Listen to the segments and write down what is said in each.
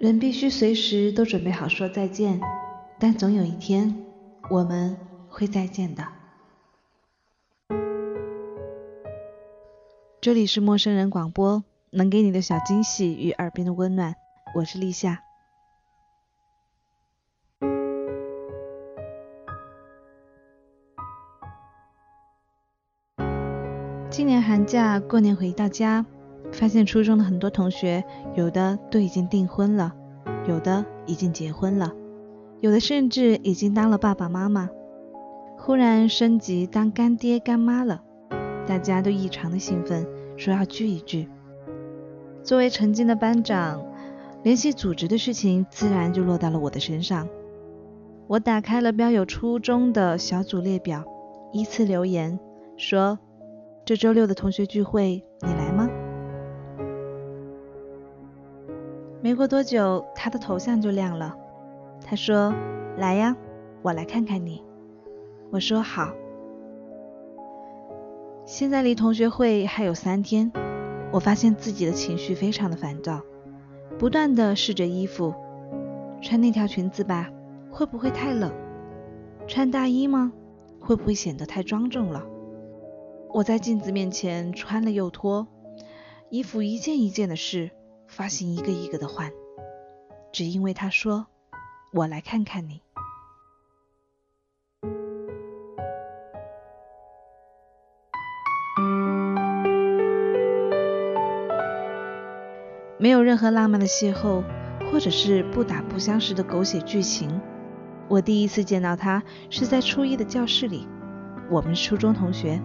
人必须随时都准备好说再见，但总有一天我们会再见的。这里是陌生人广播，能给你的小惊喜与耳边的温暖，我是立夏。今年寒假过年回到家。发现初中的很多同学，有的都已经订婚了，有的已经结婚了，有的甚至已经当了爸爸妈妈，忽然升级当干爹干妈了，大家都异常的兴奋，说要聚一聚。作为曾经的班长，联系组织的事情自然就落到了我的身上。我打开了标有初中的小组列表，依次留言说：“这周六的同学聚会，没过多久，他的头像就亮了。他说：“来呀，我来看看你。”我说：“好。”现在离同学会还有三天，我发现自己的情绪非常的烦躁，不断的试着衣服，穿那条裙子吧，会不会太冷？穿大衣吗？会不会显得太庄重了？我在镜子面前穿了又脱，衣服一件一件的试。发型一个一个的换，只因为他说：“我来看看你。”没有任何浪漫的邂逅，或者是不打不相识的狗血剧情。我第一次见到他是在初一的教室里，我们初中同学。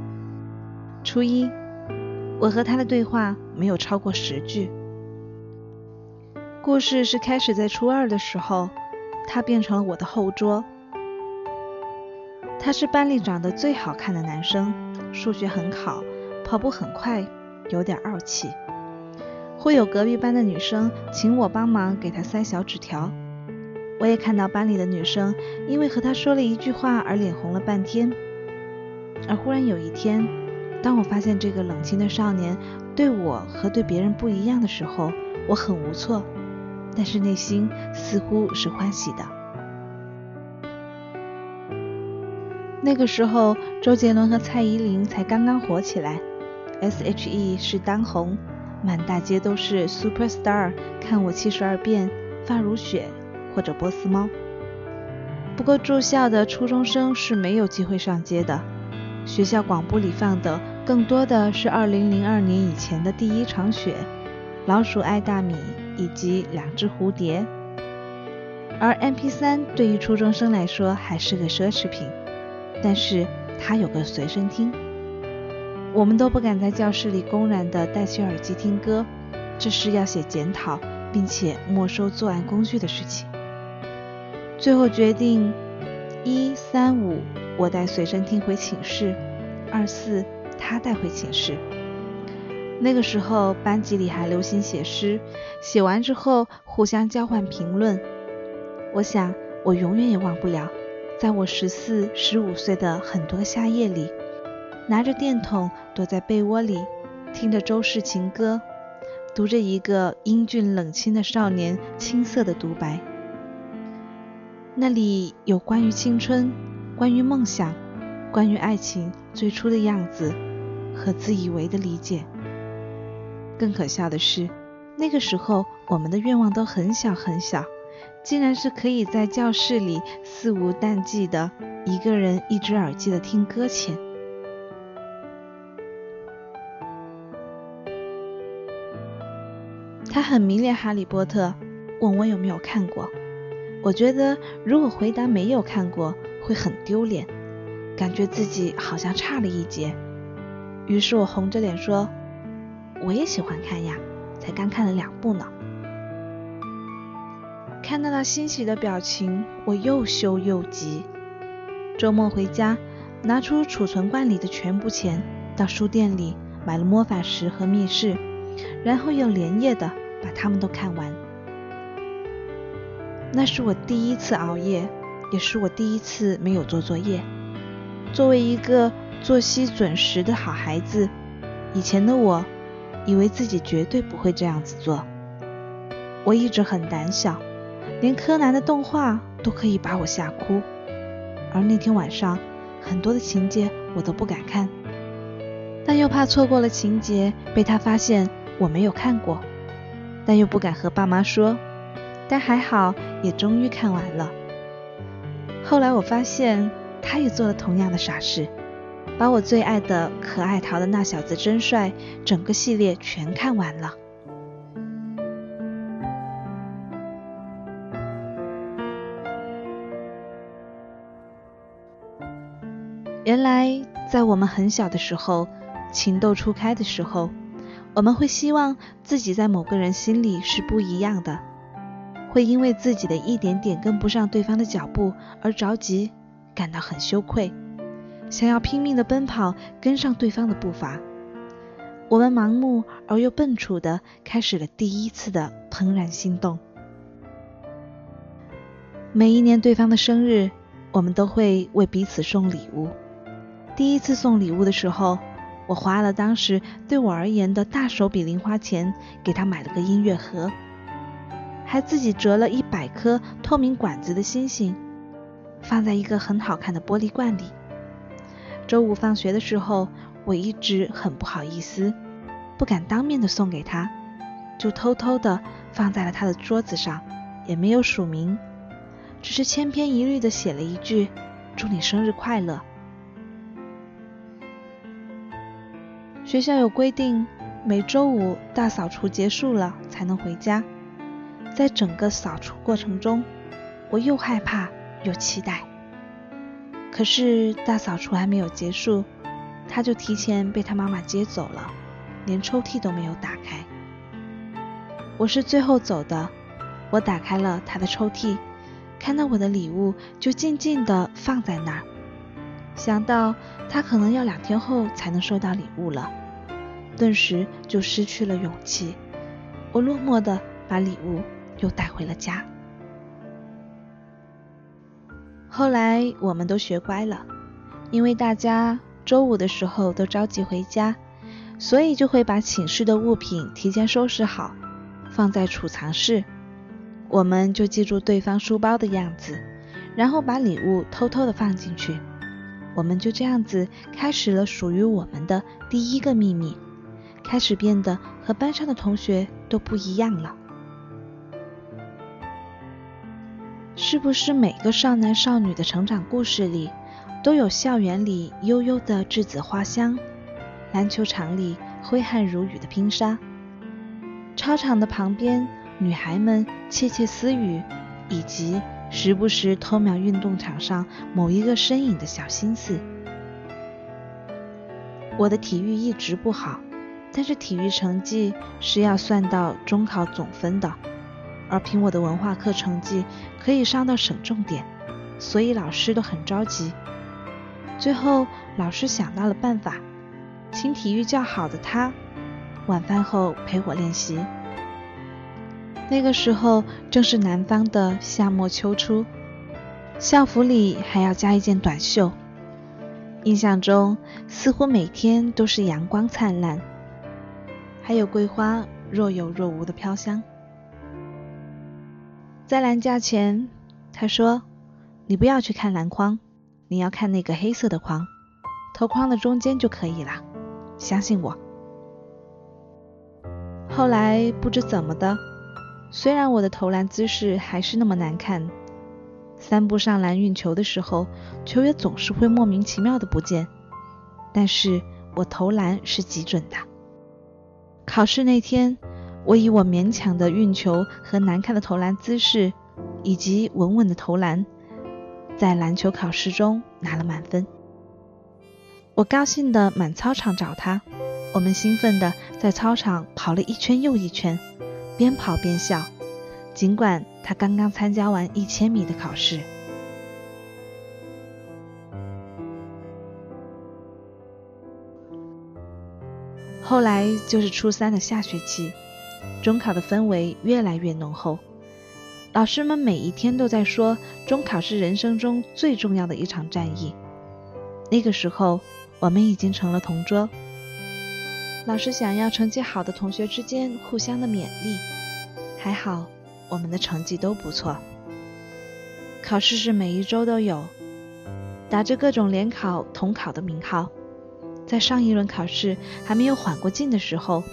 初一，我和他的对话没有超过十句。故事是开始在初二的时候，他变成了我的后桌。他是班里长得最好看的男生，数学很好，跑步很快，有点傲气。会有隔壁班的女生请我帮忙给他塞小纸条。我也看到班里的女生因为和他说了一句话而脸红了半天。而忽然有一天，当我发现这个冷清的少年对我和对别人不一样的时候，我很无措。但是内心似乎是欢喜的。那个时候，周杰伦和蔡依林才刚刚火起来，S.H.E 是当红，满大街都是 Super Star，看我七十二变、发如雪或者波斯猫。不过住校的初中生是没有机会上街的，学校广播里放的更多的是二零零二年以前的第一场雪，老鼠爱大米。以及两只蝴蝶，而 MP3 对于初中生来说还是个奢侈品，但是它有个随身听，我们都不敢在教室里公然的戴起耳机听歌，这是要写检讨并且没收作案工具的事情。最后决定一三五我带随身听回寝室，二四他带回寝室。那个时候，班级里还流行写诗，写完之后互相交换评论。我想，我永远也忘不了，在我十四、十五岁的很多夏夜里，拿着电筒躲在被窝里，听着周氏情歌，读着一个英俊冷清的少年青涩的独白。那里有关于青春，关于梦想，关于爱情最初的样子和自以为的理解。更可笑的是，那个时候我们的愿望都很小很小，竟然是可以在教室里肆无淡忌的一个人一只耳机的听搁浅。他很迷恋哈利波特，问我有没有看过。我觉得如果回答没有看过会很丢脸，感觉自己好像差了一截。于是我红着脸说。我也喜欢看呀，才刚看了两部呢。看到他欣喜的表情，我又羞又急。周末回家，拿出储存罐里的全部钱，到书店里买了《魔法石》和《密室》，然后又连夜的把他们都看完。那是我第一次熬夜，也是我第一次没有做作业。作为一个作息准时的好孩子，以前的我。以为自己绝对不会这样子做，我一直很胆小，连柯南的动画都可以把我吓哭。而那天晚上，很多的情节我都不敢看，但又怕错过了情节被他发现我没有看过，但又不敢和爸妈说。但还好，也终于看完了。后来我发现，他也做了同样的傻事，把我最爱的可爱淘的那小子真帅整个系列全看完了。原来，在我们很小的时候，情窦初开的时候，我们会希望自己在某个人心里是不一样的，会因为自己的一点点跟不上对方的脚步而着急，感到很羞愧，想要拼命的奔跑跟上对方的步伐。我们盲目而又笨拙的开始了第一次的怦然心动。每一年对方的生日，我们都会为彼此送礼物。第一次送礼物的时候，我花了当时对我而言的大手笔零花钱，给他买了个音乐盒，还自己折了一百颗透明管子的星星，放在一个很好看的玻璃罐里。周五放学的时候，我一直很不好意思，不敢当面的送给他，就偷偷的放在了他的桌子上，也没有署名，只是千篇一律的写了一句“祝你生日快乐”。学校有规定，每周五大扫除结束了才能回家。在整个扫除过程中，我又害怕又期待。可是大扫除还没有结束，他就提前被他妈妈接走了，连抽屉都没有打开。我是最后走的，我打开了他的抽屉，看到我的礼物就静静地放在那儿。想到他可能要两天后才能收到礼物了，顿时就失去了勇气。我落寞的把礼物又带回了家。后来我们都学乖了，因为大家周五的时候都着急回家，所以就会把寝室的物品提前收拾好，放在储藏室。我们就记住对方书包的样子，然后把礼物偷偷的放进去。我们就这样子开始了属于我们的第一个秘密，开始变得和班上的同学都不一样了。是不是每个少男少女的成长故事里，都有校园里悠悠的栀子花香，篮球场里挥汗如雨的拼杀，操场的旁边女孩们窃窃私语，以及。时不时偷瞄运动场上某一个身影的小心思。我的体育一直不好，但是体育成绩是要算到中考总分的，而凭我的文化课成绩可以上到省重点，所以老师都很着急。最后老师想到了办法，请体育较好的他晚饭后陪我练习。那个时候正是南方的夏末秋初，校服里还要加一件短袖。印象中似乎每天都是阳光灿烂，还有桂花若有若无的飘香。在篮架前，他说：“你不要去看篮筐，你要看那个黑色的框，投框的中间就可以了，相信我。”后来不知怎么的。虽然我的投篮姿势还是那么难看，三步上篮运球的时候，球也总是会莫名其妙的不见，但是我投篮是极准的。考试那天，我以我勉强的运球和难看的投篮姿势，以及稳稳的投篮，在篮球考试中拿了满分。我高兴的满操场找他，我们兴奋的在操场跑了一圈又一圈。边跑边笑，尽管他刚刚参加完一千米的考试。后来就是初三的下学期，中考的氛围越来越浓厚，老师们每一天都在说中考是人生中最重要的一场战役。那个时候，我们已经成了同桌。老师想要成绩好的同学之间互相的勉励，还好我们的成绩都不错。考试是每一周都有，打着各种联考、统考的名号。在上一轮考试还没有缓过劲的时候，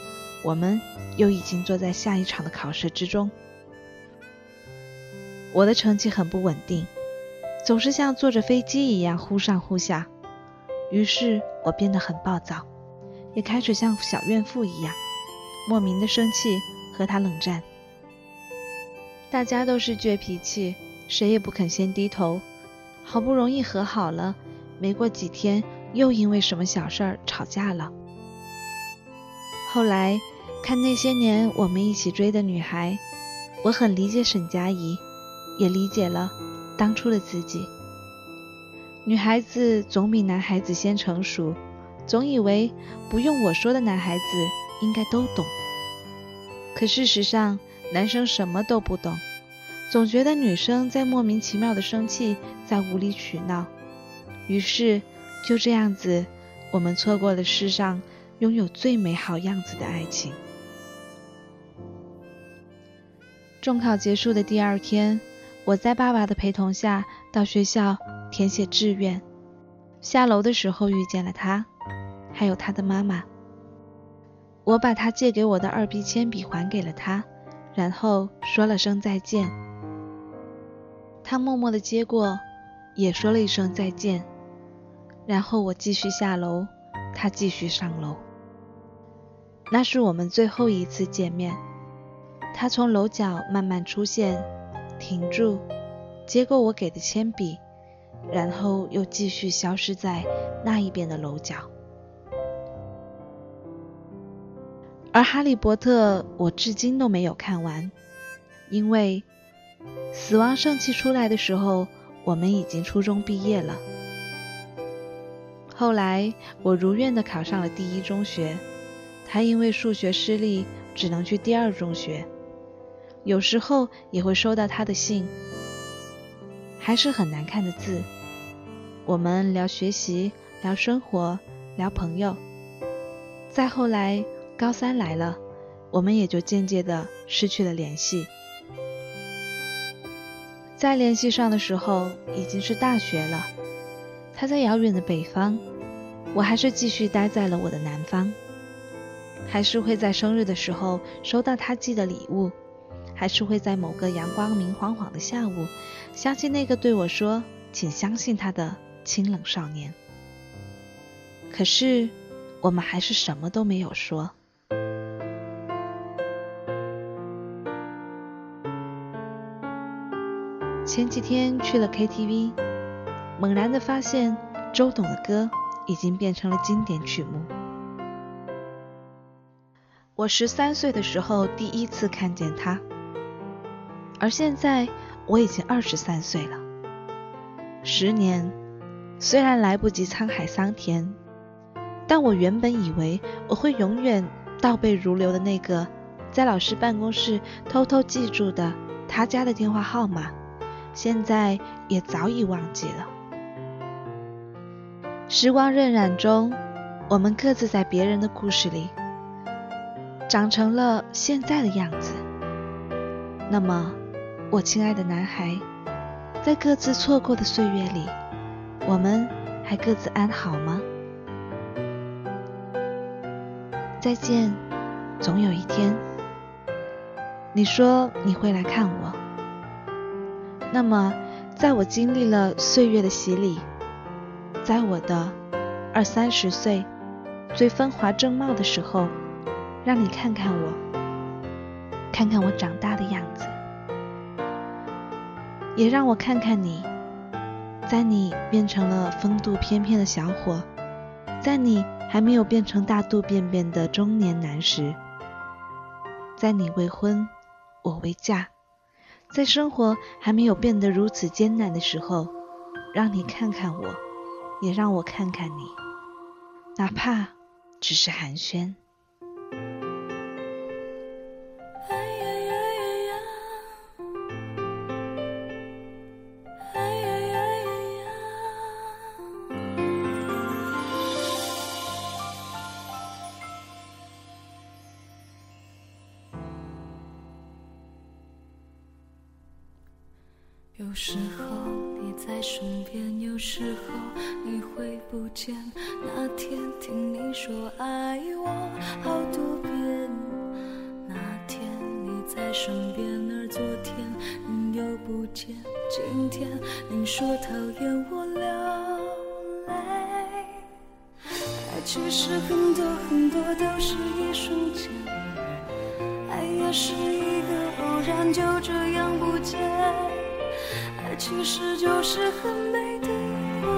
我们又已经坐在下一场的考试之中。我的成绩很不稳定，总是像坐着飞机一样忽上忽下，于是我变得很暴躁，也开始像小怨妇一样，莫名的生气，和他冷战。大家都是倔脾气，谁也不肯先低头。好不容易和好了，没过几天。又因为什么小事儿吵架了。后来看那些年我们一起追的女孩，我很理解沈佳宜，也理解了当初的自己。女孩子总比男孩子先成熟，总以为不用我说的男孩子应该都懂。可事实上，男生什么都不懂，总觉得女生在莫名其妙的生气，在无理取闹，于是。就这样子，我们错过了世上拥有最美好样子的爱情。中考结束的第二天，我在爸爸的陪同下到学校填写志愿。下楼的时候遇见了他，还有他的妈妈。我把他借给我的二 B 铅笔还给了他，然后说了声再见。他默默的接过，也说了一声再见。然后我继续下楼，他继续上楼。那是我们最后一次见面。他从楼角慢慢出现，停住，接过我给的铅笔，然后又继续消失在那一边的楼角。而《哈利波特》我至今都没有看完，因为死亡圣器出来的时候，我们已经初中毕业了。后来我如愿的考上了第一中学，他因为数学失利，只能去第二中学。有时候也会收到他的信，还是很难看的字。我们聊学习，聊生活，聊朋友。再后来高三来了，我们也就渐渐的失去了联系。再联系上的时候，已经是大学了，他在遥远的北方。我还是继续待在了我的南方，还是会在生日的时候收到他寄的礼物，还是会在某个阳光明晃晃的下午，想起那个对我说“请相信他”的清冷少年。可是，我们还是什么都没有说。前几天去了 KTV，猛然的发现周董的歌。已经变成了经典曲目。我十三岁的时候第一次看见他，而现在我已经二十三岁了。十年虽然来不及沧海桑田，但我原本以为我会永远倒背如流的那个在老师办公室偷偷记住的他家的电话号码，现在也早已忘记了。时光荏苒中，我们各自在别人的故事里长成了现在的样子。那么，我亲爱的男孩，在各自错过的岁月里，我们还各自安好吗？再见，总有一天，你说你会来看我。那么，在我经历了岁月的洗礼。在我的二三十岁最风华正茂的时候，让你看看我，看看我长大的样子，也让我看看你，在你变成了风度翩翩的小伙，在你还没有变成大肚便便的中年男时，在你未婚我未嫁，在生活还没有变得如此艰难的时候，让你看看我。也让我看看你，哪怕只是寒暄。说爱我好多遍，那天你在身边，而昨天你又不见。今天你说讨厌我流泪，爱其实很多很多都是一瞬间，爱也是一个偶然，就这样不见。爱其实就是很美的画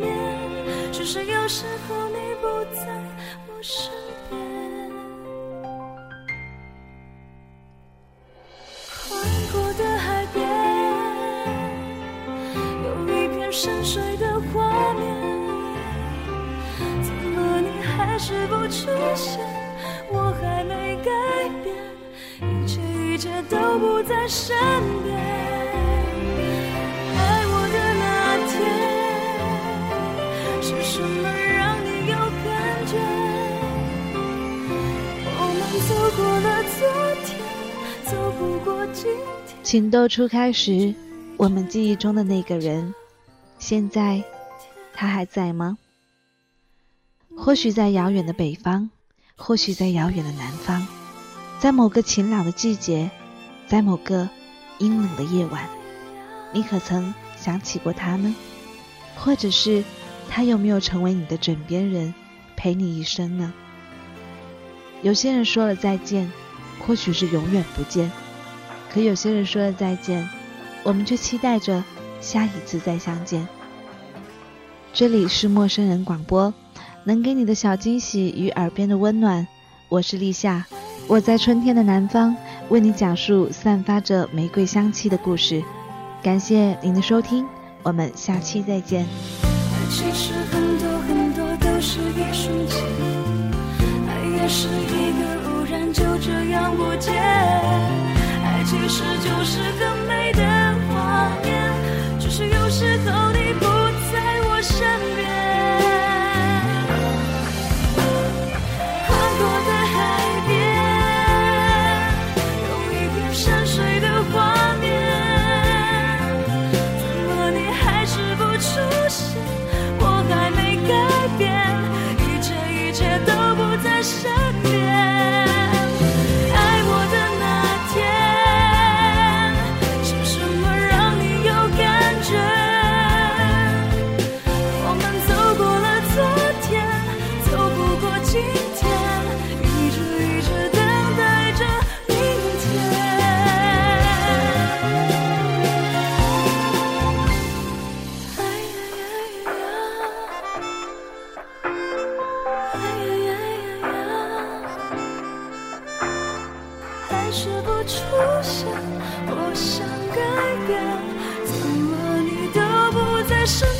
面，只是有时候你不在身边。宽阔的海边，有一片深水的画面，怎么你还是不出现？我还没改变，一切一切都不在身边。情窦初开时，我们记忆中的那个人，现在他还在吗？或许在遥远的北方，或许在遥远的南方，在某个晴朗的季节，在某个阴冷的夜晚，你可曾想起过他呢？或者是他有没有成为你的枕边人，陪你一生呢？有些人说了再见，或许是永远不见；可有些人说了再见，我们却期待着下一次再相见。这里是陌生人广播，能给你的小惊喜与耳边的温暖。我是立夏，我在春天的南方为你讲述散发着玫瑰香气的故事。感谢您的收听，我们下期再见。其实很多很多都是一瞬间。也是一个偶然，就这样不见。其实就是更美的画面，只是有时候是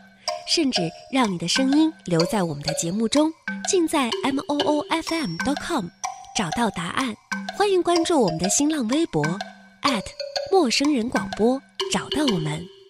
甚至让你的声音留在我们的节目中，尽在 m o o f m dot com 找到答案。欢迎关注我们的新浪微博陌生人广播，找到我们。